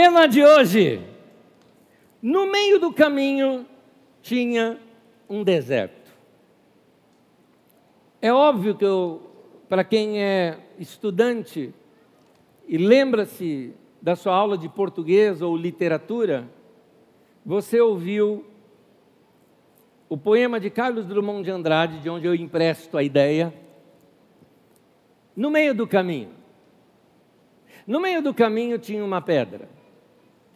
Tema de hoje. No meio do caminho tinha um deserto. É óbvio que para quem é estudante e lembra-se da sua aula de português ou literatura, você ouviu o poema de Carlos Drummond de Andrade, de onde eu empresto a ideia, no meio do caminho. No meio do caminho tinha uma pedra.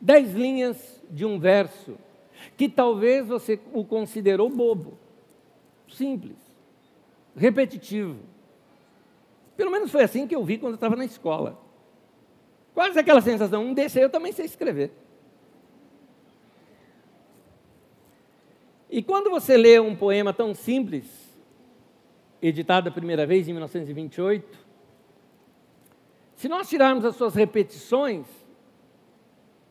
Dez linhas de um verso que talvez você o considerou bobo, simples, repetitivo. Pelo menos foi assim que eu vi quando eu estava na escola. Quase aquela sensação, um desse aí eu também sei escrever. E quando você lê um poema tão simples, editado a primeira vez em 1928, se nós tirarmos as suas repetições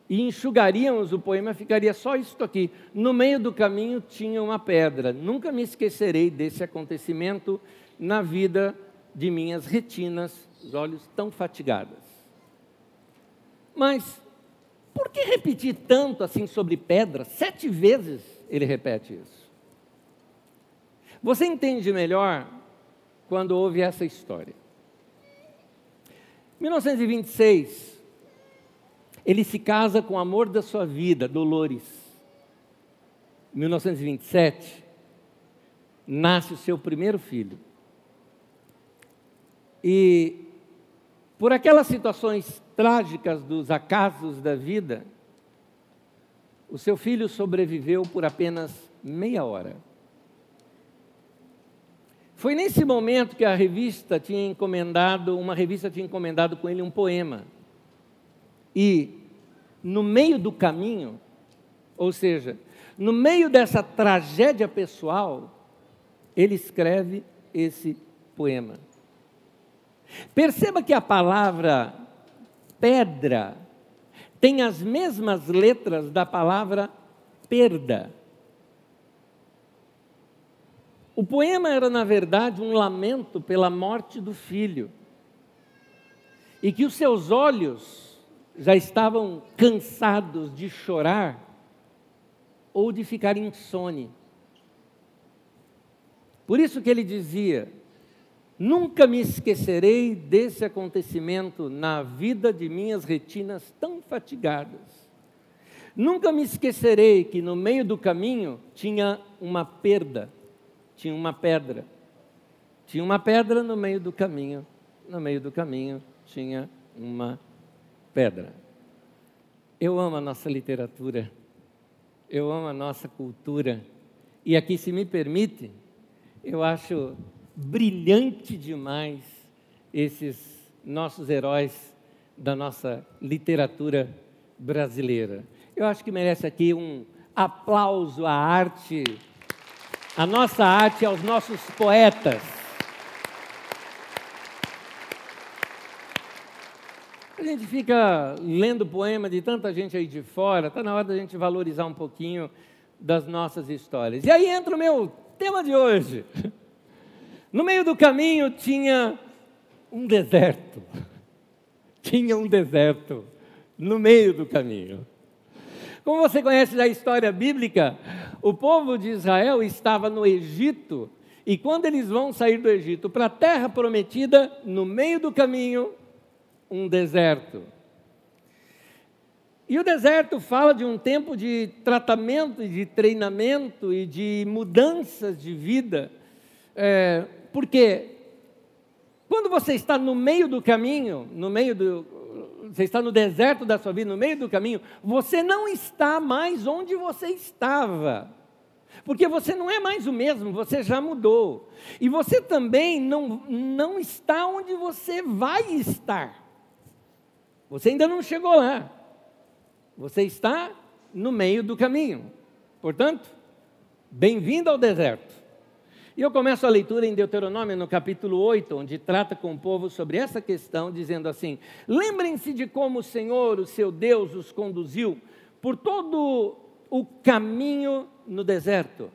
e enxugaríamos o poema, ficaria só isso aqui. No meio do caminho tinha uma pedra. Nunca me esquecerei desse acontecimento na vida de minhas retinas, os olhos tão fatigadas. Mas por que repetir tanto assim sobre pedra? Sete vezes ele repete isso. Você entende melhor quando ouve essa história. 1926, ele se casa com o amor da sua vida, Dolores. 1927, nasce o seu primeiro filho. E por aquelas situações trágicas dos acasos da vida, o seu filho sobreviveu por apenas meia hora. Foi nesse momento que a revista tinha encomendado, uma revista tinha encomendado com ele um poema. E no meio do caminho, ou seja, no meio dessa tragédia pessoal, ele escreve esse poema. Perceba que a palavra pedra tem as mesmas letras da palavra perda. O poema era, na verdade, um lamento pela morte do filho. E que os seus olhos já estavam cansados de chorar ou de ficar insone. Por isso que ele dizia: Nunca me esquecerei desse acontecimento na vida de minhas retinas tão fatigadas. Nunca me esquecerei que no meio do caminho tinha uma perda, tinha uma pedra. Tinha uma pedra no meio do caminho, no meio do caminho tinha uma pedra. Eu amo a nossa literatura, eu amo a nossa cultura, e aqui, se me permite, eu acho brilhante demais esses nossos heróis da nossa literatura brasileira. Eu acho que merece aqui um aplauso à arte, à nossa arte, aos nossos poetas. A gente fica lendo poema de tanta gente aí de fora, está na hora da gente valorizar um pouquinho das nossas histórias. E aí entra o meu tema de hoje. No meio do caminho tinha um deserto. Tinha um deserto no meio do caminho. Como você conhece da história bíblica, o povo de Israel estava no Egito e quando eles vão sair do Egito para a terra prometida, no meio do caminho, um deserto. E o deserto fala de um tempo de tratamento, de treinamento e de mudanças de vida. É, porque quando você está no meio do caminho, no meio do. Você está no deserto da sua vida, no meio do caminho, você não está mais onde você estava. Porque você não é mais o mesmo, você já mudou. E você também não, não está onde você vai estar. Você ainda não chegou lá. Você está no meio do caminho. Portanto, bem-vindo ao deserto. E eu começo a leitura em Deuteronômio, no capítulo 8, onde trata com o povo sobre essa questão, dizendo assim: Lembrem-se de como o Senhor, o seu Deus, os conduziu por todo o caminho no deserto,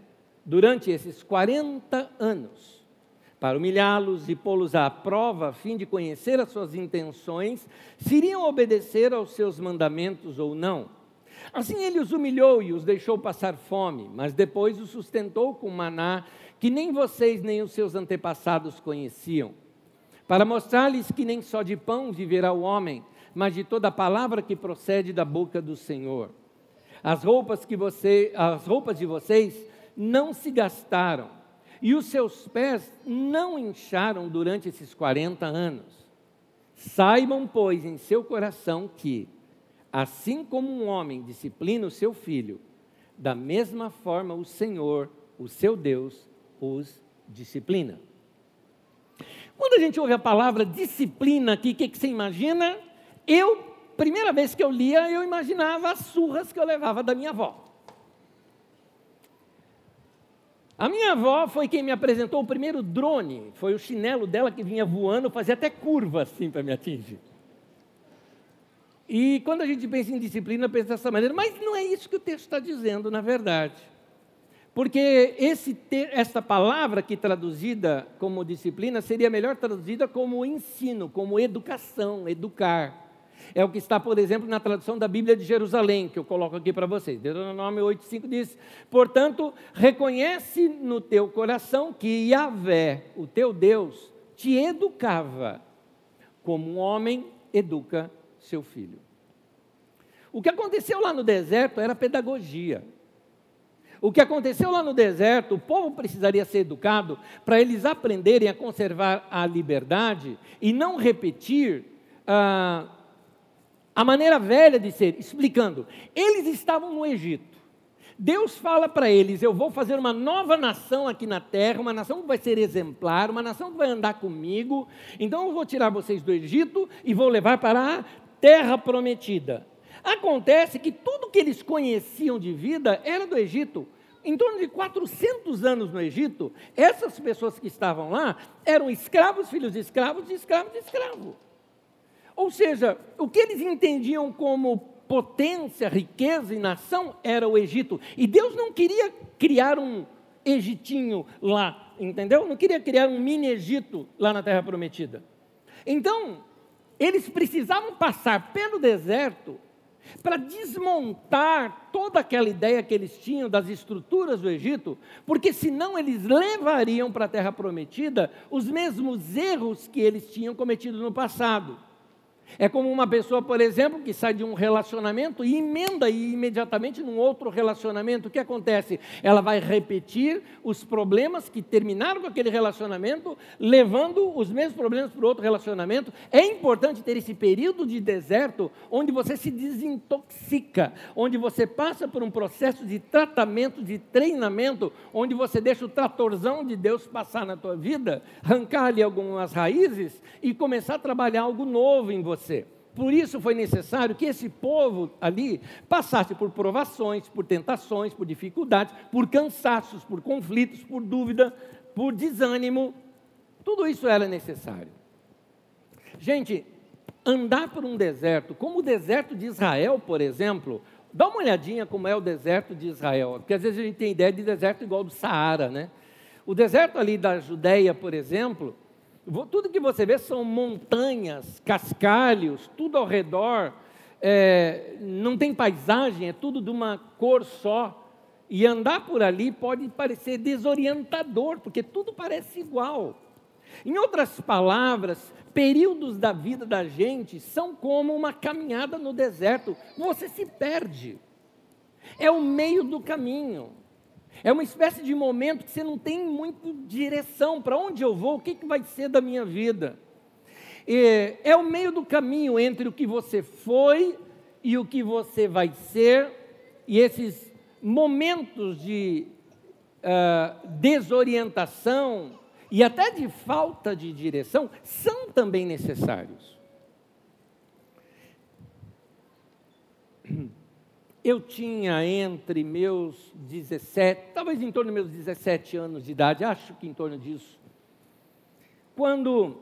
durante esses 40 anos, para humilhá-los e pô-los à prova, a fim de conhecer as suas intenções, se iriam obedecer aos seus mandamentos ou não. Assim ele os humilhou e os deixou passar fome, mas depois os sustentou com maná que nem vocês nem os seus antepassados conheciam, para mostrar-lhes que nem só de pão viverá o homem, mas de toda palavra que procede da boca do Senhor. As roupas que você, as roupas de vocês não se gastaram e os seus pés não incharam durante esses 40 anos. Saibam, pois, em seu coração que, assim como um homem disciplina o seu filho, da mesma forma o Senhor, o seu Deus, os disciplina. Quando a gente ouve a palavra disciplina aqui, o que, que você imagina? Eu primeira vez que eu lia, eu imaginava as surras que eu levava da minha avó. A minha avó foi quem me apresentou o primeiro drone. Foi o chinelo dela que vinha voando, fazia até curva assim para me atingir. E quando a gente pensa em disciplina, pensa dessa maneira, mas não é isso que o texto está dizendo, na verdade. Porque esse, essa palavra que traduzida como disciplina seria melhor traduzida como ensino, como educação, educar. É o que está, por exemplo, na tradução da Bíblia de Jerusalém, que eu coloco aqui para vocês. Deuteronômio 8,5 diz: Portanto, reconhece no teu coração que Yahvé, o teu Deus, te educava, como um homem educa seu filho. O que aconteceu lá no deserto era pedagogia. O que aconteceu lá no deserto, o povo precisaria ser educado para eles aprenderem a conservar a liberdade e não repetir ah, a maneira velha de ser, explicando. Eles estavam no Egito. Deus fala para eles: Eu vou fazer uma nova nação aqui na terra, uma nação que vai ser exemplar, uma nação que vai andar comigo. Então eu vou tirar vocês do Egito e vou levar para a terra prometida. Acontece que tudo que eles conheciam de vida era do Egito. Em torno de 400 anos no Egito, essas pessoas que estavam lá eram escravos, filhos de escravos e escravos de escravo. Ou seja, o que eles entendiam como potência, riqueza e nação era o Egito. E Deus não queria criar um Egitinho lá, entendeu? Não queria criar um mini Egito lá na Terra Prometida. Então, eles precisavam passar pelo deserto para desmontar toda aquela ideia que eles tinham das estruturas do Egito, porque senão eles levariam para a terra prometida os mesmos erros que eles tinham cometido no passado. É como uma pessoa, por exemplo, que sai de um relacionamento e emenda imediatamente num outro relacionamento. O que acontece? Ela vai repetir os problemas que terminaram com aquele relacionamento, levando os mesmos problemas para outro relacionamento. É importante ter esse período de deserto onde você se desintoxica, onde você passa por um processo de tratamento, de treinamento, onde você deixa o tratorzão de Deus passar na tua vida, arrancar ali algumas raízes e começar a trabalhar algo novo em você você. Por isso foi necessário que esse povo ali passasse por provações, por tentações, por dificuldades, por cansaços, por conflitos, por dúvida, por desânimo. Tudo isso era necessário. Gente, andar por um deserto, como o deserto de Israel, por exemplo, dá uma olhadinha como é o deserto de Israel, porque às vezes a gente tem ideia de deserto igual do Saara, né? O deserto ali da Judéia, por exemplo, tudo que você vê são montanhas, cascalhos, tudo ao redor. É, não tem paisagem, é tudo de uma cor só. E andar por ali pode parecer desorientador, porque tudo parece igual. Em outras palavras, períodos da vida da gente são como uma caminhada no deserto. Você se perde. É o meio do caminho. É uma espécie de momento que você não tem muito direção para onde eu vou, o que, que vai ser da minha vida. É, é o meio do caminho entre o que você foi e o que você vai ser, e esses momentos de uh, desorientação e até de falta de direção são também necessários. Eu tinha entre meus 17, talvez em torno dos meus 17 anos de idade, acho que em torno disso, quando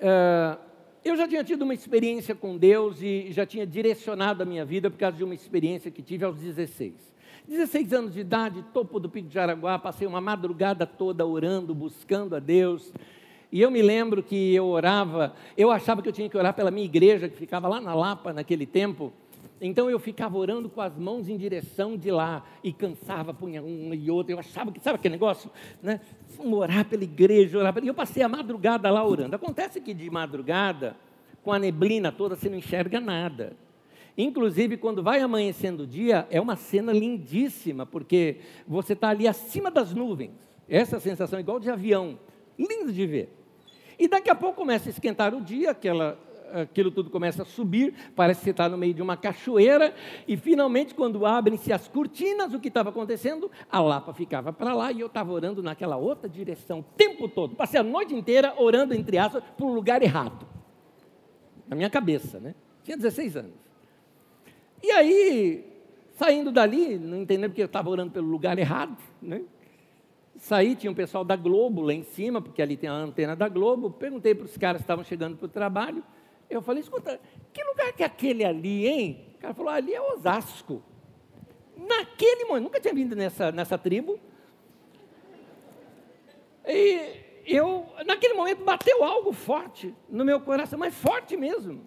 uh, eu já tinha tido uma experiência com Deus e já tinha direcionado a minha vida por causa de uma experiência que tive aos 16. 16 anos de idade, topo do Pico de Jaraguá, passei uma madrugada toda orando, buscando a Deus. E eu me lembro que eu orava, eu achava que eu tinha que orar pela minha igreja, que ficava lá na Lapa naquele tempo. Então eu ficava orando com as mãos em direção de lá e cansava, punha uma e outra. Eu achava que, sabe aquele negócio? Né? Vamos orar pela igreja, orar pela... E eu passei a madrugada lá orando. Acontece que de madrugada, com a neblina toda, você não enxerga nada. Inclusive, quando vai amanhecendo o dia, é uma cena lindíssima, porque você está ali acima das nuvens. Essa sensação é igual de avião, lindo de ver. E daqui a pouco começa a esquentar o dia, aquela aquilo tudo começa a subir, parece que você está no meio de uma cachoeira, e finalmente, quando abrem-se as cortinas, o que estava acontecendo? A Lapa ficava para lá e eu estava orando naquela outra direção o tempo todo. Passei a noite inteira orando, entre aspas, para o lugar errado. Na minha cabeça, né? Tinha 16 anos. E aí, saindo dali, não entendendo porque eu estava orando pelo lugar errado, né? Saí, tinha um pessoal da Globo lá em cima, porque ali tem a antena da Globo. Perguntei para os caras que estavam chegando para o trabalho. Eu falei, escuta, que lugar que é aquele ali, hein? O cara falou, ali é Osasco. Naquele momento, nunca tinha vindo nessa, nessa tribo. E eu, naquele momento, bateu algo forte no meu coração, mas forte mesmo.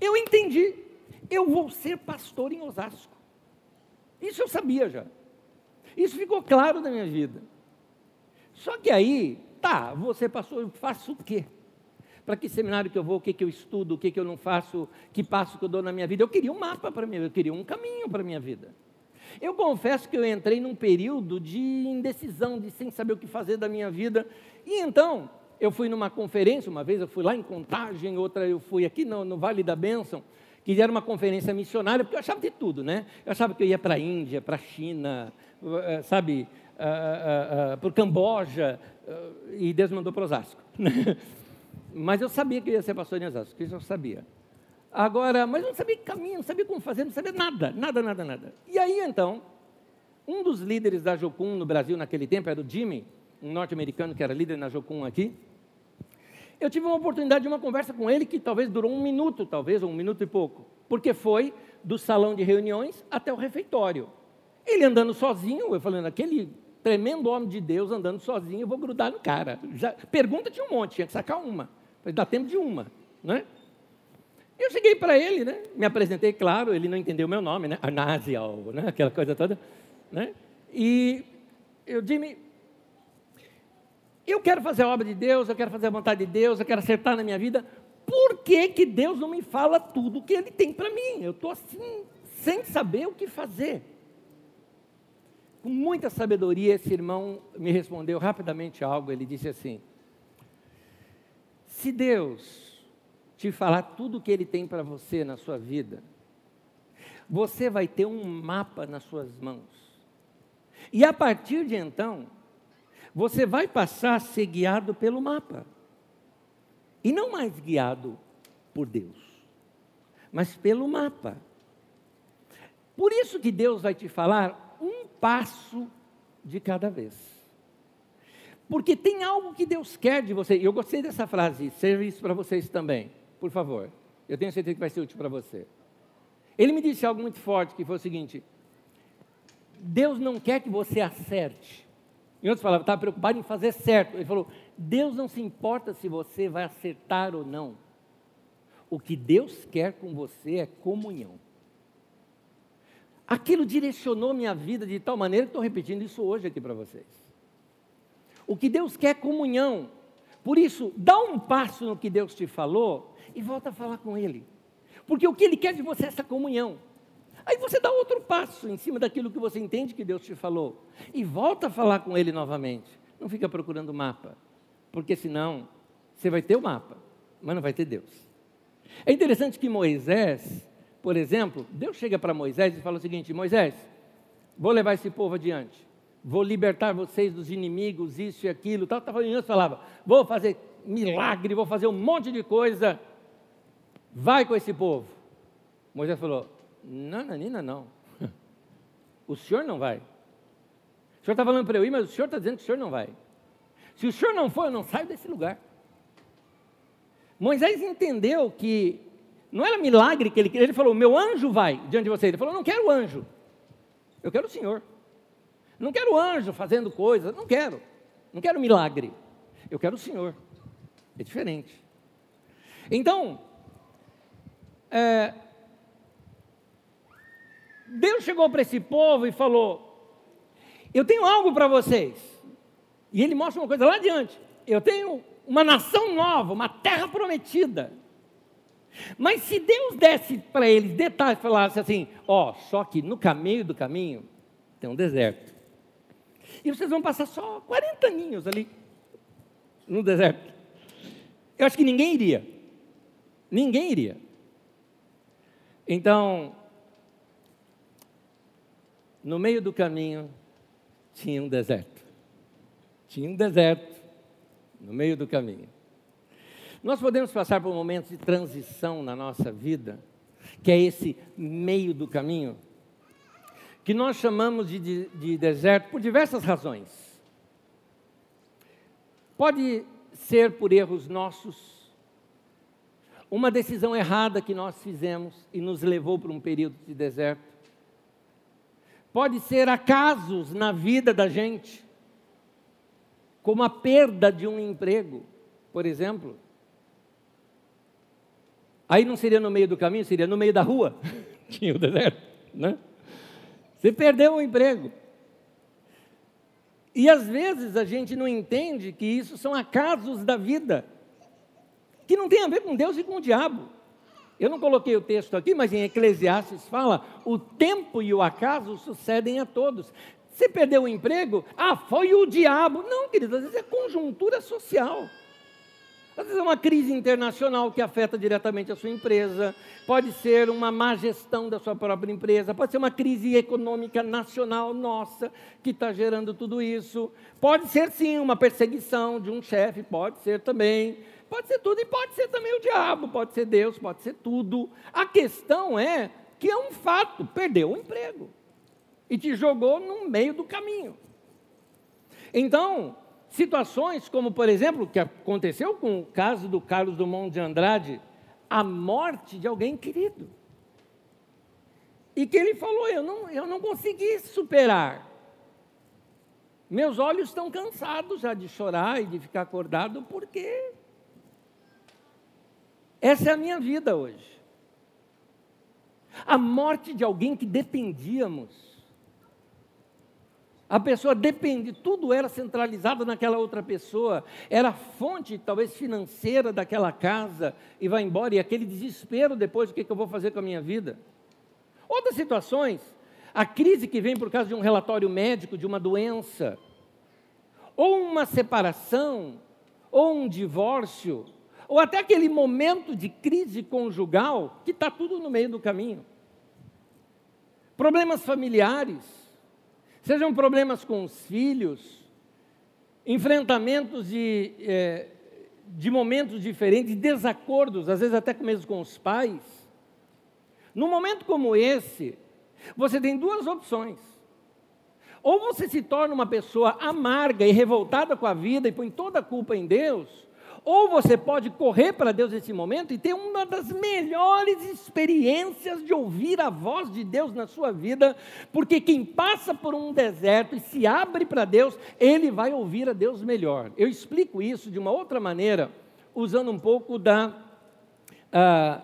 Eu entendi, eu vou ser pastor em Osasco. Isso eu sabia já. Isso ficou claro na minha vida. Só que aí, tá, você pastor, eu faço o quê? Para que seminário que eu vou, o que, que eu estudo, o que, que eu não faço, que passo que eu dou na minha vida. Eu queria um mapa para mim, eu queria um caminho para a minha vida. Eu confesso que eu entrei num período de indecisão, de sem saber o que fazer da minha vida. E então, eu fui numa conferência, uma vez eu fui lá em Contagem, outra eu fui aqui no, no Vale da Bênção, que era uma conferência missionária, porque eu achava de tudo, né? Eu achava que eu ia para a Índia, para a China, eh, sabe, uh, uh, uh, para o Camboja, e Deus mandou para Osasco. Mas eu sabia que ia ser pastor em Osasco, isso eu sabia. Agora, mas eu não sabia caminho, não sabia como fazer, não sabia nada, nada, nada, nada. E aí então, um dos líderes da Jocum no Brasil naquele tempo era o Jimmy, um norte-americano que era líder na Jocum aqui. Eu tive uma oportunidade de uma conversa com ele que talvez durou um minuto, talvez, ou um minuto e pouco, porque foi do salão de reuniões até o refeitório. Ele andando sozinho, eu falando, aquele tremendo homem de Deus andando sozinho, eu vou grudar no cara. Já, pergunta tinha um monte, tinha que sacar uma. Falei, dá tempo de uma, né? Eu cheguei para ele, né? Me apresentei, claro, ele não entendeu meu nome, né? Arnasial, né? Aquela coisa toda, né? E eu disse, eu quero fazer a obra de Deus, eu quero fazer a vontade de Deus, eu quero acertar na minha vida. Por que, que Deus não me fala tudo o que Ele tem para mim? Eu estou assim, sem saber o que fazer. Com muita sabedoria, esse irmão me respondeu rapidamente algo. Ele disse assim: se Deus te falar tudo o que Ele tem para você na sua vida, você vai ter um mapa nas suas mãos. E a partir de então, você vai passar a ser guiado pelo mapa. E não mais guiado por Deus, mas pelo mapa. Por isso que Deus vai te falar um passo de cada vez. Porque tem algo que Deus quer de você. Eu gostei dessa frase, serve isso para vocês também, por favor. Eu tenho certeza que vai ser útil para você. Ele me disse algo muito forte, que foi o seguinte: Deus não quer que você acerte. Em outras palavras, estava preocupado em fazer certo. Ele falou: Deus não se importa se você vai acertar ou não. O que Deus quer com você é comunhão. Aquilo direcionou minha vida de tal maneira que estou repetindo isso hoje aqui para vocês. O que Deus quer é comunhão. Por isso, dá um passo no que Deus te falou e volta a falar com Ele. Porque o que Ele quer de você é essa comunhão. Aí você dá outro passo em cima daquilo que você entende que Deus te falou. E volta a falar com Ele novamente. Não fica procurando mapa. Porque senão você vai ter o mapa, mas não vai ter Deus. É interessante que Moisés, por exemplo, Deus chega para Moisés e fala o seguinte: Moisés, vou levar esse povo adiante vou libertar vocês dos inimigos, isso e aquilo. Tal, tal, e falava, vou fazer milagre, vou fazer um monte de coisa. Vai com esse povo. Moisés falou: Não, Nanina, não. O senhor não vai. O senhor está falando para eu ir, mas o senhor está dizendo que o senhor não vai. Se o senhor não for, eu não saio desse lugar. Moisés entendeu que não era milagre que ele queria. Ele falou: Meu anjo vai diante de você. Ele falou: Não quero anjo. Eu quero o Senhor. Não quero anjo fazendo coisas. Não quero. Não quero milagre. Eu quero o Senhor. É diferente. Então, é, Deus chegou para esse povo e falou: Eu tenho algo para vocês. E ele mostra uma coisa lá adiante. Eu tenho uma nação nova, uma terra prometida. Mas se Deus desse para eles detalhes, falasse assim: Ó, só que no caminho do caminho tem um deserto. E vocês vão passar só 40 aninhos ali no deserto. Eu acho que ninguém iria. Ninguém iria. Então, no meio do caminho tinha um deserto. Tinha um deserto no meio do caminho. Nós podemos passar por momentos de transição na nossa vida, que é esse meio do caminho, que nós chamamos de, de, de deserto por diversas razões. Pode ser por erros nossos, uma decisão errada que nós fizemos e nos levou para um período de deserto. Pode ser acasos na vida da gente, como a perda de um emprego, por exemplo. Aí não seria no meio do caminho, seria no meio da rua. Tinha o deserto, né? Você perdeu o emprego. E às vezes a gente não entende que isso são acasos da vida, que não tem a ver com Deus e com o diabo. Eu não coloquei o texto aqui, mas em Eclesiastes fala: o tempo e o acaso sucedem a todos. Você perdeu o emprego? Ah, foi o diabo. Não, querido, às vezes é conjuntura social. Às vezes é uma crise internacional que afeta diretamente a sua empresa, pode ser uma má gestão da sua própria empresa, pode ser uma crise econômica nacional nossa que está gerando tudo isso, pode ser sim uma perseguição de um chefe, pode ser também, pode ser tudo e pode ser também o diabo, pode ser Deus, pode ser tudo. A questão é que é um fato, perdeu o emprego e te jogou no meio do caminho. Então, Situações como, por exemplo, que aconteceu com o caso do Carlos Dumont de Andrade, a morte de alguém querido. E que ele falou: Eu não, eu não consegui superar. Meus olhos estão cansados já de chorar e de ficar acordado, porque essa é a minha vida hoje. A morte de alguém que dependíamos a pessoa depende, tudo era centralizado naquela outra pessoa, era fonte talvez financeira daquela casa e vai embora, e aquele desespero depois, o que, que eu vou fazer com a minha vida? Outras situações, a crise que vem por causa de um relatório médico de uma doença, ou uma separação, ou um divórcio, ou até aquele momento de crise conjugal que está tudo no meio do caminho. Problemas familiares, sejam problemas com os filhos, enfrentamentos de, é, de momentos diferentes, desacordos, às vezes até mesmo com os pais. Num momento como esse, você tem duas opções. Ou você se torna uma pessoa amarga e revoltada com a vida e põe toda a culpa em Deus, ou você pode correr para Deus nesse momento e ter uma das melhores experiências de ouvir a voz de Deus na sua vida, porque quem passa por um deserto e se abre para Deus, ele vai ouvir a Deus melhor. Eu explico isso de uma outra maneira, usando um pouco da, uh,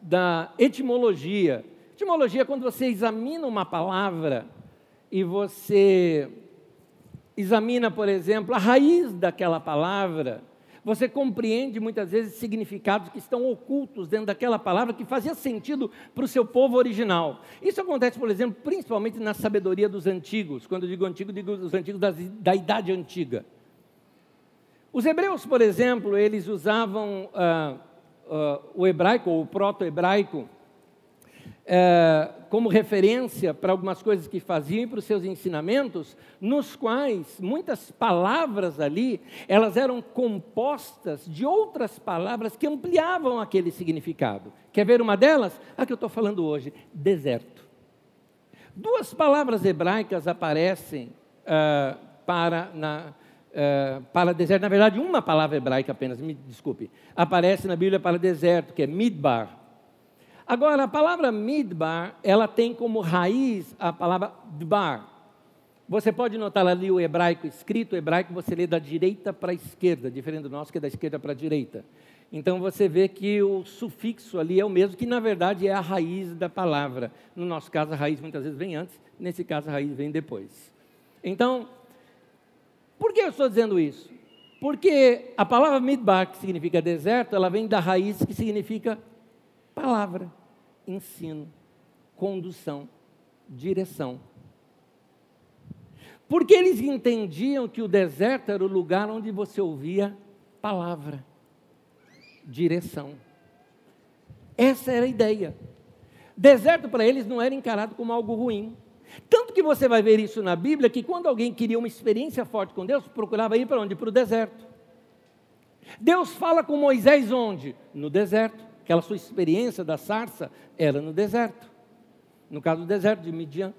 da etimologia. Etimologia é quando você examina uma palavra e você examina, por exemplo, a raiz daquela palavra você compreende muitas vezes significados que estão ocultos dentro daquela palavra que fazia sentido para o seu povo original. Isso acontece, por exemplo, principalmente na sabedoria dos antigos. Quando eu digo antigo, digo os antigos da, da idade antiga. Os hebreus, por exemplo, eles usavam uh, uh, o hebraico ou o proto-hebraico é, como referência para algumas coisas que faziam e para os seus ensinamentos, nos quais muitas palavras ali, elas eram compostas de outras palavras que ampliavam aquele significado. Quer ver uma delas? A que eu estou falando hoje, deserto. Duas palavras hebraicas aparecem uh, para, na, uh, para deserto, na verdade, uma palavra hebraica apenas, me desculpe, aparece na Bíblia para deserto, que é midbar, Agora, a palavra midbar, ela tem como raiz a palavra dbar. Você pode notar ali o hebraico escrito, o hebraico você lê da direita para a esquerda, diferente do nosso que é da esquerda para a direita. Então você vê que o sufixo ali é o mesmo, que na verdade é a raiz da palavra. No nosso caso, a raiz muitas vezes vem antes, nesse caso, a raiz vem depois. Então, por que eu estou dizendo isso? Porque a palavra midbar, que significa deserto, ela vem da raiz que significa palavra ensino, condução, direção. Porque eles entendiam que o deserto era o lugar onde você ouvia palavra, direção. Essa era a ideia. Deserto para eles não era encarado como algo ruim. Tanto que você vai ver isso na Bíblia, que quando alguém queria uma experiência forte com Deus, procurava ir para onde? Para o deserto. Deus fala com Moisés onde? No deserto aquela sua experiência da sarça era no deserto. No caso do deserto de Midian.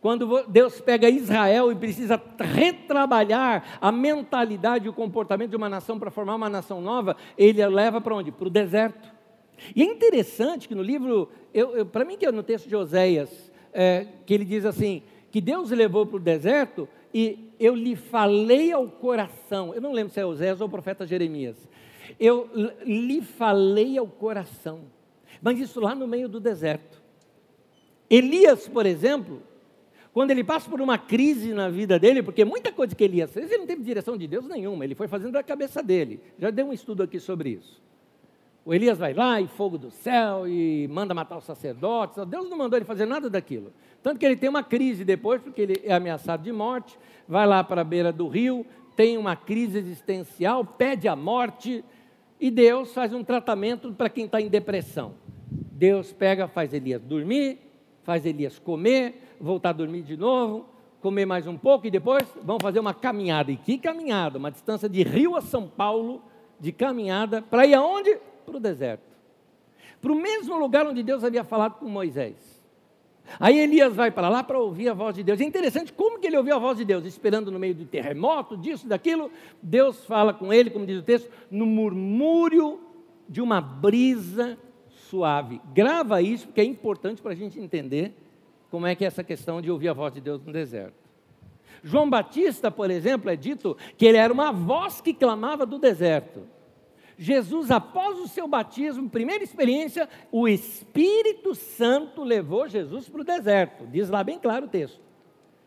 Quando Deus pega Israel e precisa retrabalhar a mentalidade e o comportamento de uma nação para formar uma nação nova, ele a leva para onde? Para o deserto. E é interessante que no livro, para mim que é no texto de Oséias, é, que ele diz assim, que Deus levou para o deserto e eu lhe falei ao coração. Eu não lembro se é Oséias ou o profeta Jeremias eu lhe falei ao coração, mas isso lá no meio do deserto. Elias, por exemplo, quando ele passa por uma crise na vida dele, porque muita coisa que Elias fez, ele não teve direção de Deus nenhuma, ele foi fazendo da cabeça dele. Já deu um estudo aqui sobre isso. O Elias vai lá e fogo do céu e manda matar os sacerdotes. Deus não mandou ele fazer nada daquilo. Tanto que ele tem uma crise depois, porque ele é ameaçado de morte, vai lá para a beira do rio, tem uma crise existencial, pede a morte, e Deus faz um tratamento para quem está em depressão. Deus pega, faz Elias dormir, faz Elias comer, voltar a dormir de novo, comer mais um pouco e depois vão fazer uma caminhada. E que caminhada? Uma distância de Rio a São Paulo, de caminhada, para ir aonde? Para o deserto. Para o mesmo lugar onde Deus havia falado com Moisés. Aí Elias vai para lá para ouvir a voz de Deus. É interessante como que ele ouviu a voz de Deus, esperando no meio do terremoto, disso, daquilo. Deus fala com ele, como diz o texto, no murmúrio de uma brisa suave. Grava isso, porque é importante para a gente entender como é que é essa questão de ouvir a voz de Deus no deserto. João Batista, por exemplo, é dito que ele era uma voz que clamava do deserto. Jesus, após o seu batismo, primeira experiência, o Espírito Santo levou Jesus para o deserto. Diz lá bem claro o texto.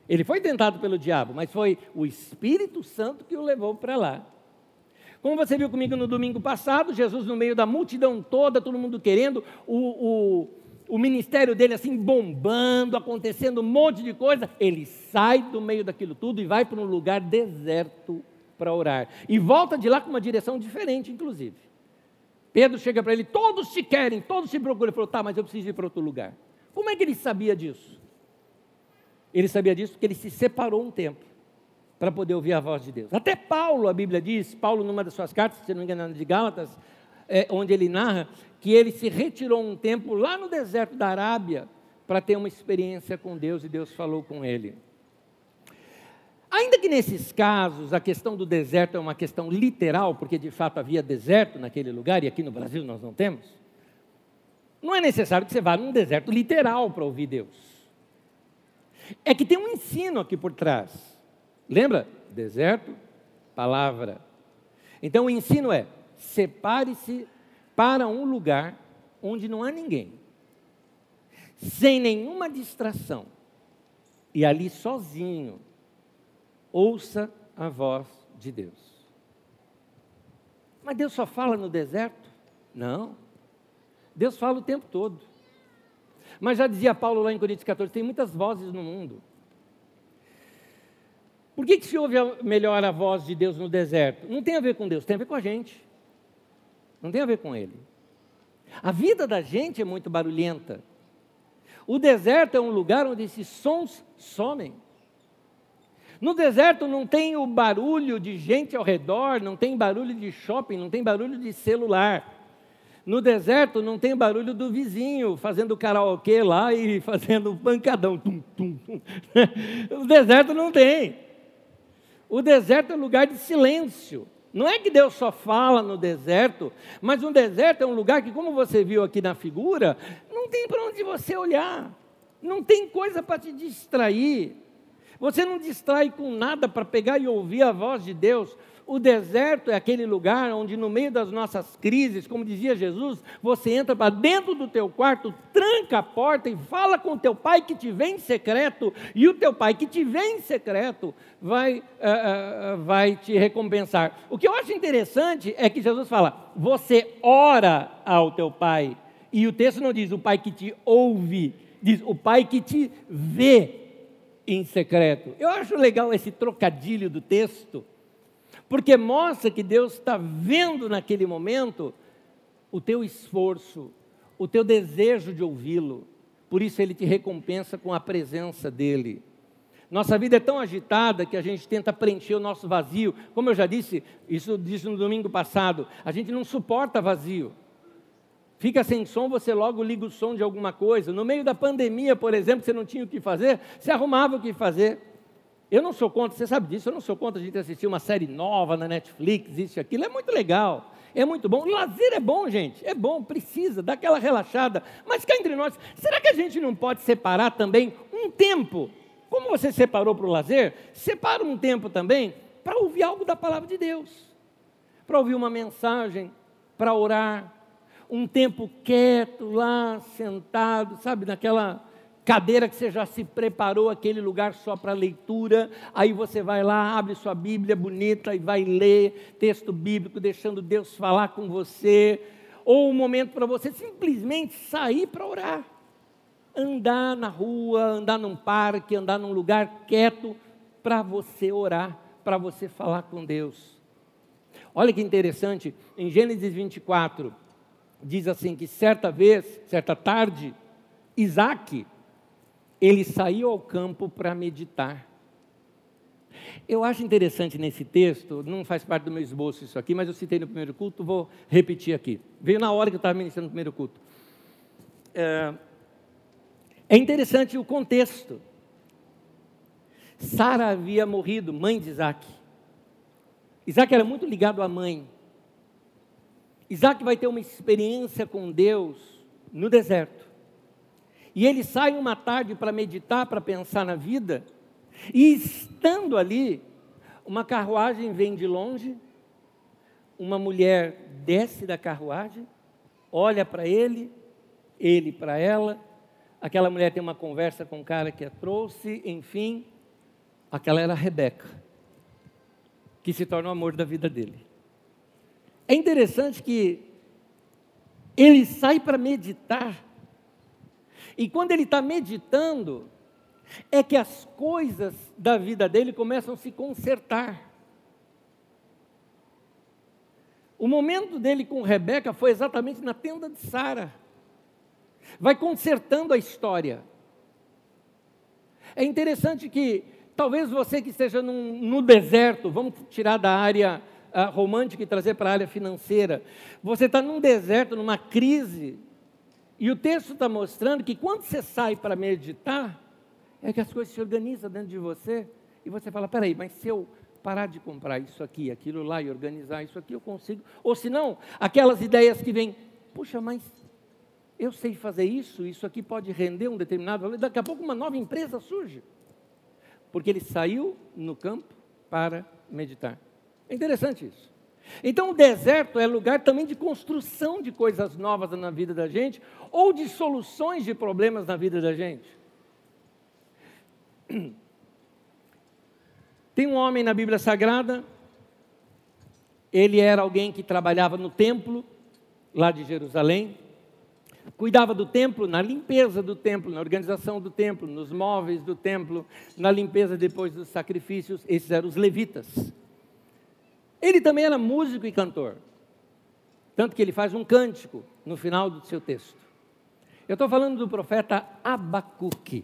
Ele foi tentado pelo diabo, mas foi o Espírito Santo que o levou para lá. Como você viu comigo no domingo passado, Jesus no meio da multidão toda, todo mundo querendo, o, o, o ministério dele assim bombando, acontecendo um monte de coisa, ele sai do meio daquilo tudo e vai para um lugar deserto para orar. E volta de lá com uma direção diferente, inclusive. Pedro chega para ele, todos te querem, todos te procuram. Ele falou, tá, mas eu preciso ir para outro lugar. Como é que ele sabia disso? Ele sabia disso porque ele se separou um tempo para poder ouvir a voz de Deus. Até Paulo, a Bíblia diz, Paulo numa das suas cartas, se não me engano, de Gálatas, é, onde ele narra que ele se retirou um tempo lá no deserto da Arábia para ter uma experiência com Deus e Deus falou com ele. Ainda que nesses casos a questão do deserto é uma questão literal, porque de fato havia deserto naquele lugar e aqui no Brasil nós não temos, não é necessário que você vá num deserto literal para ouvir Deus. É que tem um ensino aqui por trás. Lembra? Deserto, palavra. Então o ensino é: separe-se para um lugar onde não há ninguém, sem nenhuma distração, e ali sozinho, ouça a voz de Deus. Mas Deus só fala no deserto? Não. Deus fala o tempo todo. Mas já dizia Paulo lá em Coríntios 14: tem muitas vozes no mundo. Por que, que se ouve melhor a voz de Deus no deserto? Não tem a ver com Deus, tem a ver com a gente. Não tem a ver com Ele. A vida da gente é muito barulhenta. O deserto é um lugar onde esses sons somem. No deserto não tem o barulho de gente ao redor, não tem barulho de shopping, não tem barulho de celular. No deserto não tem barulho do vizinho fazendo karaokê lá e fazendo pancadão. Tum, tum, tum. No deserto não tem. O deserto é um lugar de silêncio. Não é que Deus só fala no deserto, mas um deserto é um lugar que, como você viu aqui na figura, não tem para onde você olhar, não tem coisa para te distrair. Você não distrai com nada para pegar e ouvir a voz de Deus. O deserto é aquele lugar onde, no meio das nossas crises, como dizia Jesus, você entra para dentro do teu quarto, tranca a porta e fala com teu pai que te vem em secreto, e o teu pai que te vem em secreto vai, uh, uh, vai te recompensar. O que eu acho interessante é que Jesus fala: você ora ao teu pai, e o texto não diz o pai que te ouve, diz o pai que te vê em secreto. Eu acho legal esse trocadilho do texto porque mostra que Deus está vendo naquele momento o teu esforço, o teu desejo de ouvi-lo. Por isso ele te recompensa com a presença dele. Nossa vida é tão agitada que a gente tenta preencher o nosso vazio. Como eu já disse, isso disse no domingo passado, a gente não suporta vazio. Fica sem som, você logo liga o som de alguma coisa. No meio da pandemia, por exemplo, você não tinha o que fazer, você arrumava o que fazer. Eu não sou contra, você sabe disso, eu não sou contra a gente assistir uma série nova na Netflix, isso e aquilo, é muito legal, é muito bom. Lazer é bom, gente, é bom, precisa, dá aquela relaxada. Mas cá entre nós, será que a gente não pode separar também um tempo? Como você separou para o lazer, separa um tempo também para ouvir algo da palavra de Deus, para ouvir uma mensagem, para orar, um tempo quieto lá, sentado, sabe, naquela cadeira que você já se preparou aquele lugar só para leitura, aí você vai lá, abre sua Bíblia bonita e vai ler texto bíblico, deixando Deus falar com você, ou um momento para você simplesmente sair para orar, andar na rua, andar num parque, andar num lugar quieto para você orar, para você falar com Deus. Olha que interessante, em Gênesis 24, diz assim que certa vez, certa tarde, Isaac, ele saiu ao campo para meditar. Eu acho interessante nesse texto, não faz parte do meu esboço isso aqui, mas eu citei no primeiro culto, vou repetir aqui. Veio na hora que eu estava ministrando no primeiro culto. É, é interessante o contexto. Sara havia morrido, mãe de Isaac. Isaac era muito ligado à mãe. Isaac vai ter uma experiência com Deus no deserto. E ele sai uma tarde para meditar, para pensar na vida, e estando ali, uma carruagem vem de longe, uma mulher desce da carruagem, olha para ele, ele para ela, aquela mulher tem uma conversa com o cara que a trouxe, enfim, aquela era a Rebeca, que se torna o amor da vida dele. É interessante que ele sai para meditar, e quando ele está meditando, é que as coisas da vida dele começam a se consertar. O momento dele com Rebeca foi exatamente na tenda de Sara. Vai consertando a história. É interessante que talvez você que esteja num, no deserto, vamos tirar da área uh, romântica e trazer para a área financeira. Você está num deserto, numa crise, e o texto está mostrando que quando você sai para meditar, é que as coisas se organizam dentro de você e você fala: peraí, mas se eu parar de comprar isso aqui, aquilo lá e organizar isso aqui, eu consigo. Ou se não, aquelas ideias que vêm, puxa, mas eu sei fazer isso, isso aqui pode render um determinado valor, daqui a pouco uma nova empresa surge. Porque ele saiu no campo para meditar. É interessante isso. Então, o deserto é lugar também de construção de coisas novas na vida da gente, ou de soluções de problemas na vida da gente. Tem um homem na Bíblia Sagrada, ele era alguém que trabalhava no templo, lá de Jerusalém, cuidava do templo, na limpeza do templo, na organização do templo, nos móveis do templo, na limpeza depois dos sacrifícios, esses eram os levitas. Ele também era músico e cantor. Tanto que ele faz um cântico no final do seu texto. Eu estou falando do profeta Abacuque.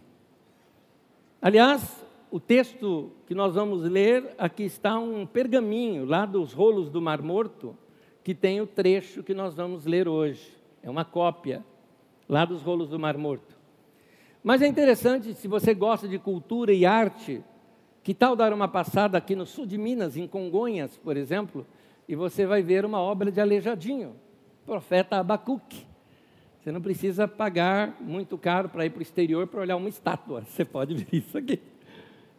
Aliás, o texto que nós vamos ler, aqui está um pergaminho lá dos rolos do Mar Morto, que tem o trecho que nós vamos ler hoje. É uma cópia lá dos rolos do Mar Morto. Mas é interessante, se você gosta de cultura e arte, que tal dar uma passada aqui no sul de Minas, em Congonhas, por exemplo, e você vai ver uma obra de Aleijadinho, profeta Abacuque. Você não precisa pagar muito caro para ir para o exterior para olhar uma estátua. Você pode ver isso aqui.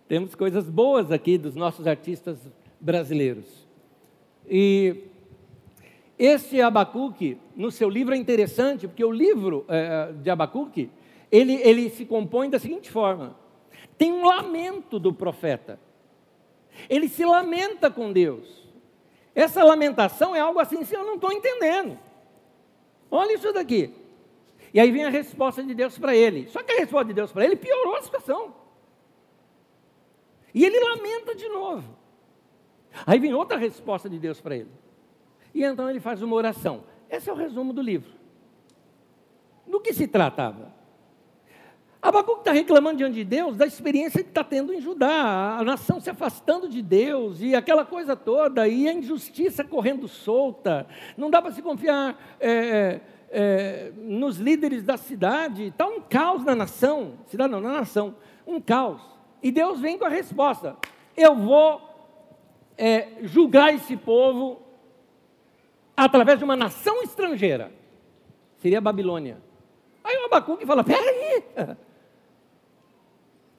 Temos coisas boas aqui dos nossos artistas brasileiros. E esse Abacuque, no seu livro é interessante, porque o livro é, de Abacuque, ele, ele se compõe da seguinte forma: tem um lamento do profeta. Ele se lamenta com Deus. Essa lamentação é algo assim, se eu não estou entendendo. Olha isso daqui. E aí vem a resposta de Deus para ele. Só que a resposta de Deus para ele piorou a situação. E ele lamenta de novo. Aí vem outra resposta de Deus para ele. E então ele faz uma oração. Esse é o resumo do livro. Do que se tratava? Abacuque está reclamando diante de Deus da experiência que está tendo em Judá, a nação se afastando de Deus e aquela coisa toda, e a injustiça correndo solta. Não dá para se confiar é, é, é, nos líderes da cidade. Está um caos na nação, cidade não, na nação, um caos. E Deus vem com a resposta: eu vou é, julgar esse povo através de uma nação estrangeira. Seria a Babilônia. Aí o Abacuque fala: peraí.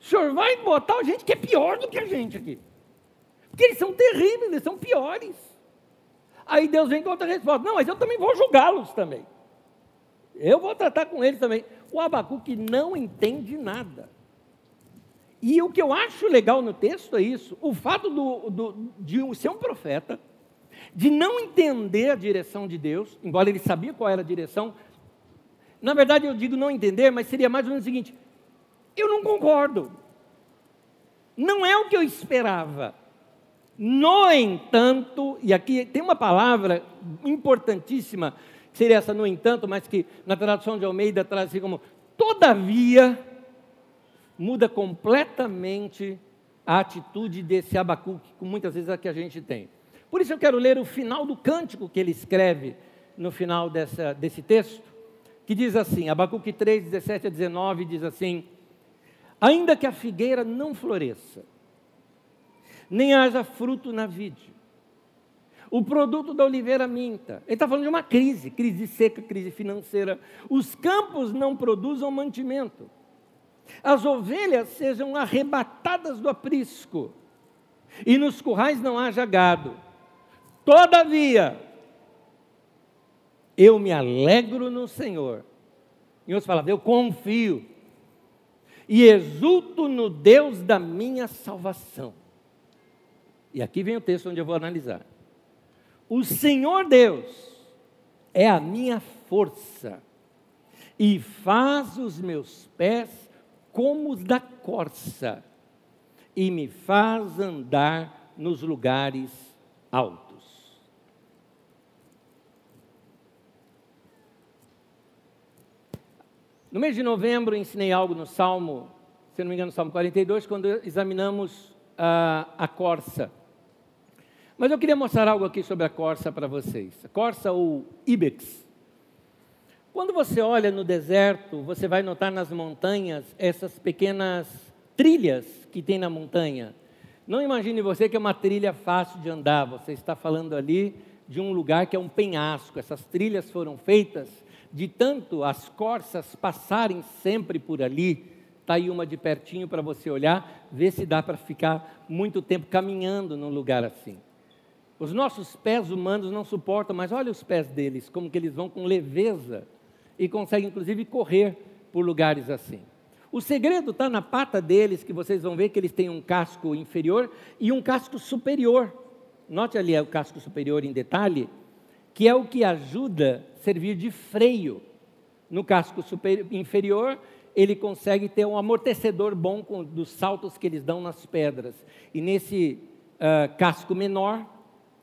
O senhor vai botar gente que é pior do que a gente aqui. Porque eles são terríveis, eles são piores. Aí Deus vem com outra resposta: Não, mas eu também vou julgá-los também. Eu vou tratar com eles também. O Abacuque não entende nada. E o que eu acho legal no texto é isso: o fato do, do, de ser um profeta, de não entender a direção de Deus, embora ele sabia qual era a direção. Na verdade, eu digo não entender, mas seria mais ou menos o seguinte: eu não concordo. Não é o que eu esperava. No entanto, e aqui tem uma palavra importantíssima, que seria essa no entanto, mas que na tradução de Almeida traz assim como todavia, muda completamente a atitude desse Abacuque, que muitas vezes é a que a gente tem. Por isso eu quero ler o final do cântico que ele escreve no final dessa, desse texto, que diz assim, Abacuque 3, 17 a 19, diz assim, Ainda que a figueira não floresça, nem haja fruto na vide, o produto da oliveira minta. Ele está falando de uma crise, crise seca, crise financeira. Os campos não produzam mantimento. As ovelhas sejam arrebatadas do aprisco, e nos currais não haja gado. Todavia, eu me alegro no Senhor. Em outras palavras, eu confio e exulto no Deus da minha salvação. E aqui vem o texto onde eu vou analisar. O Senhor Deus é a minha força e faz os meus pés como os da corça e me faz andar nos lugares altos. No mês de novembro, ensinei algo no Salmo, se não me engano, no Salmo 42, quando examinamos a, a corça. Mas eu queria mostrar algo aqui sobre a corça para vocês. A corça ou ibex. Quando você olha no deserto, você vai notar nas montanhas essas pequenas trilhas que tem na montanha. Não imagine você que é uma trilha fácil de andar. Você está falando ali de um lugar que é um penhasco. Essas trilhas foram feitas de tanto as corças passarem sempre por ali, está aí uma de pertinho para você olhar, ver se dá para ficar muito tempo caminhando num lugar assim. Os nossos pés humanos não suportam, mas olha os pés deles, como que eles vão com leveza e conseguem inclusive correr por lugares assim. O segredo está na pata deles, que vocês vão ver que eles têm um casco inferior e um casco superior. Note ali o casco superior em detalhe, que é o que ajuda a servir de freio. No casco superior, inferior, ele consegue ter um amortecedor bom com, dos saltos que eles dão nas pedras. E nesse uh, casco menor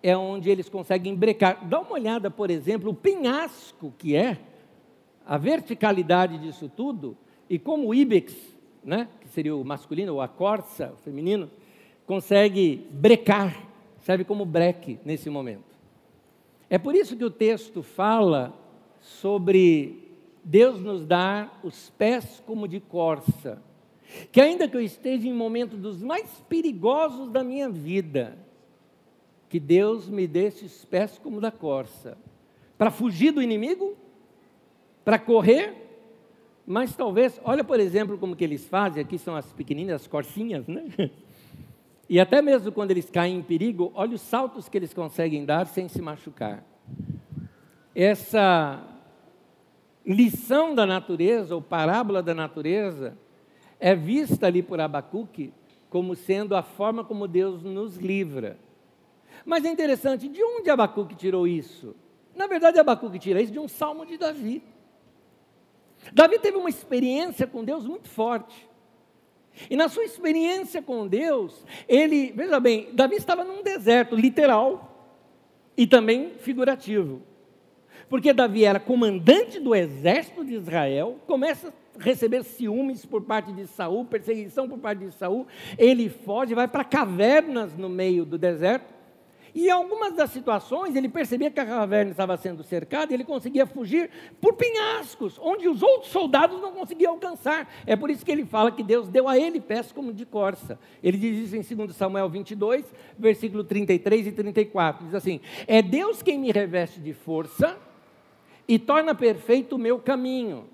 é onde eles conseguem brecar. Dá uma olhada, por exemplo, o penhasco que é a verticalidade disso tudo e como o ibex, né, que seria o masculino, ou a corça, o feminino, consegue brecar, serve como breque nesse momento. É por isso que o texto fala sobre Deus nos dar os pés como de corça. Que ainda que eu esteja em momentos dos mais perigosos da minha vida, que Deus me dê esses pés como da corça, para fugir do inimigo, para correr, mas talvez, olha por exemplo como que eles fazem, aqui são as pequeninas, as corcinhas, né? E até mesmo quando eles caem em perigo, olha os saltos que eles conseguem dar sem se machucar. Essa lição da natureza, ou parábola da natureza, é vista ali por Abacuque como sendo a forma como Deus nos livra. Mas é interessante, de onde Abacuque tirou isso? Na verdade, Abacuque tira isso de um salmo de Davi. Davi teve uma experiência com Deus muito forte. E na sua experiência com Deus, ele, veja bem, Davi estava num deserto literal e também figurativo. Porque Davi era comandante do exército de Israel, começa receber ciúmes por parte de Saul, perseguição por parte de Saul, ele foge, vai para cavernas no meio do deserto. E em algumas das situações ele percebia que a caverna estava sendo cercada e ele conseguia fugir por penhascos, onde os outros soldados não conseguiam alcançar. É por isso que ele fala que Deus deu a ele pés como de corça. Ele diz isso em 2 Samuel 22, versículo 33 e 34. Diz assim: É Deus quem me reveste de força e torna perfeito o meu caminho.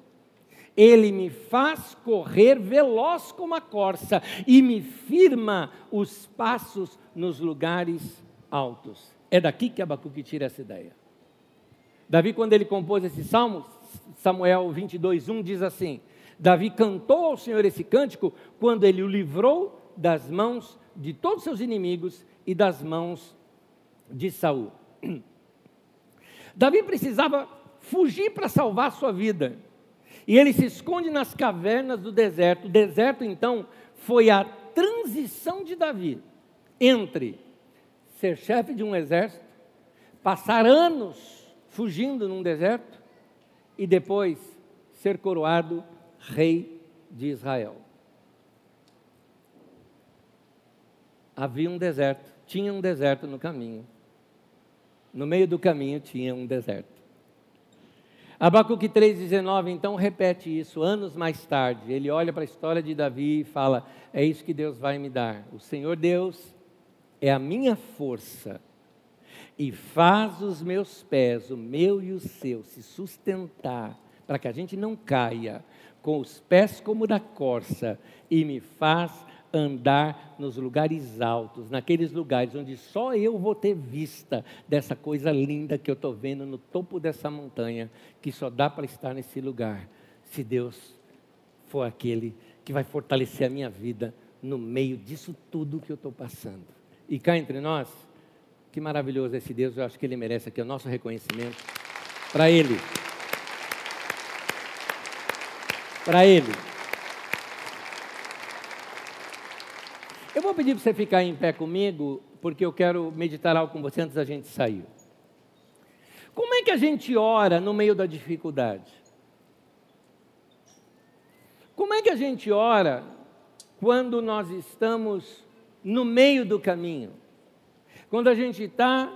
Ele me faz correr veloz como a corça e me firma os passos nos lugares altos. É daqui que Abacuque tira essa ideia. Davi, quando ele compôs esse salmo, Samuel 22, 1 diz assim: Davi cantou ao Senhor esse cântico quando ele o livrou das mãos de todos seus inimigos e das mãos de Saul. Davi precisava fugir para salvar sua vida. E ele se esconde nas cavernas do deserto. O deserto, então, foi a transição de Davi entre ser chefe de um exército, passar anos fugindo num deserto e depois ser coroado rei de Israel. Havia um deserto, tinha um deserto no caminho. No meio do caminho tinha um deserto. Abacuque 3,19 então repete isso anos mais tarde. Ele olha para a história de Davi e fala: É isso que Deus vai me dar. O Senhor Deus é a minha força e faz os meus pés, o meu e o seu, se sustentar, para que a gente não caia, com os pés como da corça, e me faz andar nos lugares altos, naqueles lugares onde só eu vou ter vista dessa coisa linda que eu estou vendo no topo dessa montanha, que só dá para estar nesse lugar, se Deus for aquele que vai fortalecer a minha vida no meio disso tudo que eu estou passando. E cá entre nós, que maravilhoso esse Deus, eu acho que ele merece aqui o nosso reconhecimento para ele. Para ele. Eu vou pedir para você ficar em pé comigo, porque eu quero meditar algo com você antes da gente sair. Como é que a gente ora no meio da dificuldade? Como é que a gente ora quando nós estamos no meio do caminho? Quando a gente está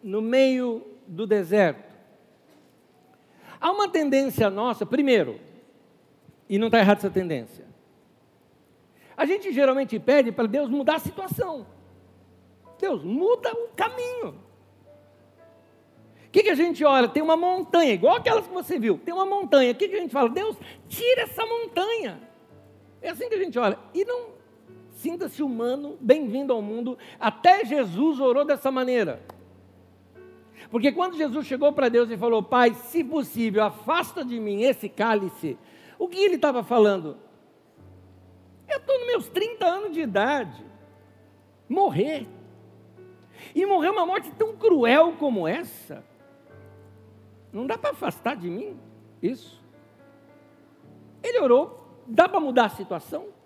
no meio do deserto? Há uma tendência nossa, primeiro, e não está errado essa tendência, a gente geralmente pede para Deus mudar a situação. Deus, muda o caminho. O que, que a gente olha? Tem uma montanha, igual aquelas que você viu. Tem uma montanha. O que, que a gente fala? Deus, tira essa montanha. É assim que a gente olha. E não sinta-se humano, bem-vindo ao mundo. Até Jesus orou dessa maneira. Porque quando Jesus chegou para Deus e falou: Pai, se possível, afasta de mim esse cálice. O que ele estava falando? Eu estou nos meus 30 anos de idade. Morrer. E morrer uma morte tão cruel como essa. Não dá para afastar de mim isso. Ele orou. Dá para mudar a situação?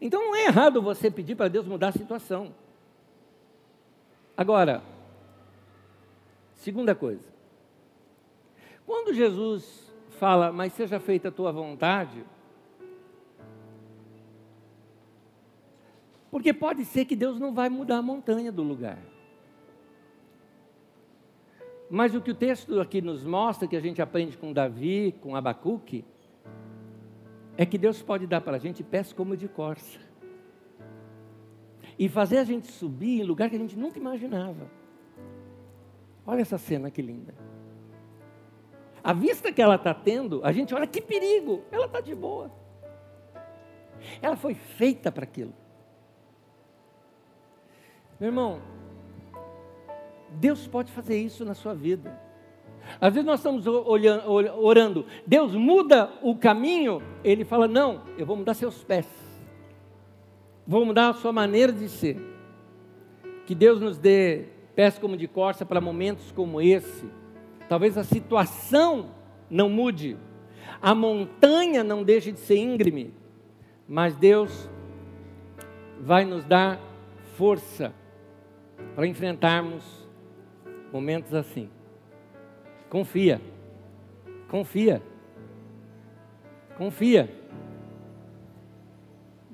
Então não é errado você pedir para Deus mudar a situação. Agora, segunda coisa. Quando Jesus fala, mas seja feita a tua vontade, porque pode ser que Deus não vai mudar a montanha do lugar. Mas o que o texto aqui nos mostra, que a gente aprende com Davi, com Abacuque, é que Deus pode dar para a gente pés como de corça. E fazer a gente subir em lugar que a gente nunca imaginava. Olha essa cena que linda. A vista que ela está tendo, a gente olha que perigo, ela está de boa. Ela foi feita para aquilo. Meu irmão, Deus pode fazer isso na sua vida. Às vezes nós estamos olhando, orando, Deus muda o caminho, Ele fala: Não, eu vou mudar seus pés, vou mudar a sua maneira de ser. Que Deus nos dê pés como de corça para momentos como esse. Talvez a situação não mude, a montanha não deixe de ser íngreme, mas Deus vai nos dar força para enfrentarmos momentos assim. Confia. Confia. Confia.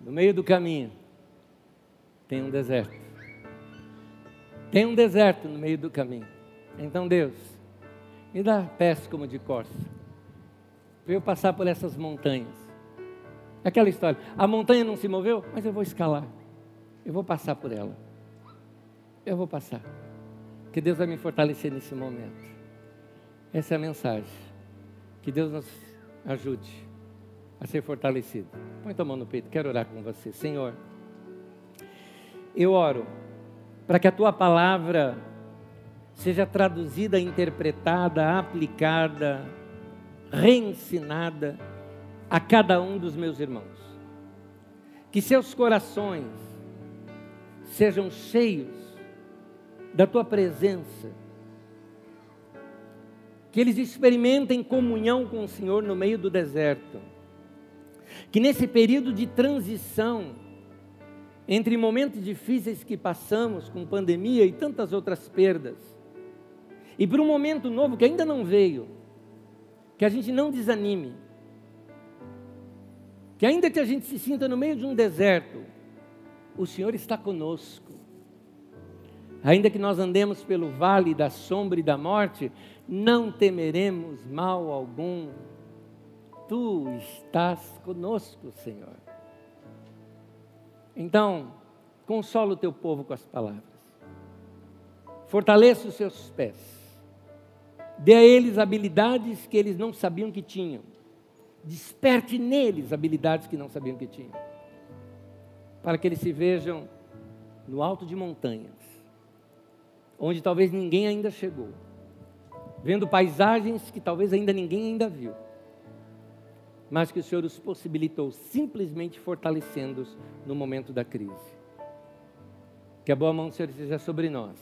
No meio do caminho tem um deserto. Tem um deserto no meio do caminho. Então, Deus, me dá pés como de corça. Para eu passar por essas montanhas. Aquela história. A montanha não se moveu, mas eu vou escalar. Eu vou passar por ela. Eu vou passar. Que Deus vai me fortalecer nesse momento. Essa é a mensagem. Que Deus nos ajude a ser fortalecido. Põe tua mão no peito, quero orar com você. Senhor, eu oro para que a tua palavra seja traduzida, interpretada, aplicada, reensinada a cada um dos meus irmãos. Que seus corações sejam cheios da tua presença que eles experimentem comunhão com o Senhor no meio do deserto. Que nesse período de transição, entre momentos difíceis que passamos com pandemia e tantas outras perdas, e para um momento novo que ainda não veio, que a gente não desanime, que ainda que a gente se sinta no meio de um deserto, o Senhor está conosco. Ainda que nós andemos pelo vale da sombra e da morte, não temeremos mal algum. Tu estás conosco, Senhor. Então, consola o teu povo com as palavras. Fortaleça os seus pés. Dê a eles habilidades que eles não sabiam que tinham. Desperte neles habilidades que não sabiam que tinham. Para que eles se vejam no alto de montanhas, onde talvez ninguém ainda chegou vendo paisagens que talvez ainda ninguém ainda viu, mas que o Senhor os possibilitou simplesmente fortalecendo-os no momento da crise. Que a boa mão do Senhor esteja sobre nós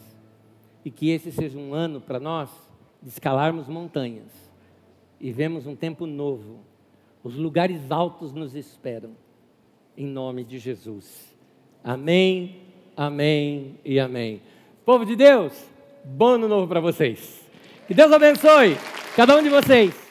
e que esse seja um ano para nós de escalarmos montanhas e vemos um tempo novo. Os lugares altos nos esperam, em nome de Jesus. Amém, amém e amém. Povo de Deus, bom ano novo para vocês. Que Deus abençoe cada um de vocês.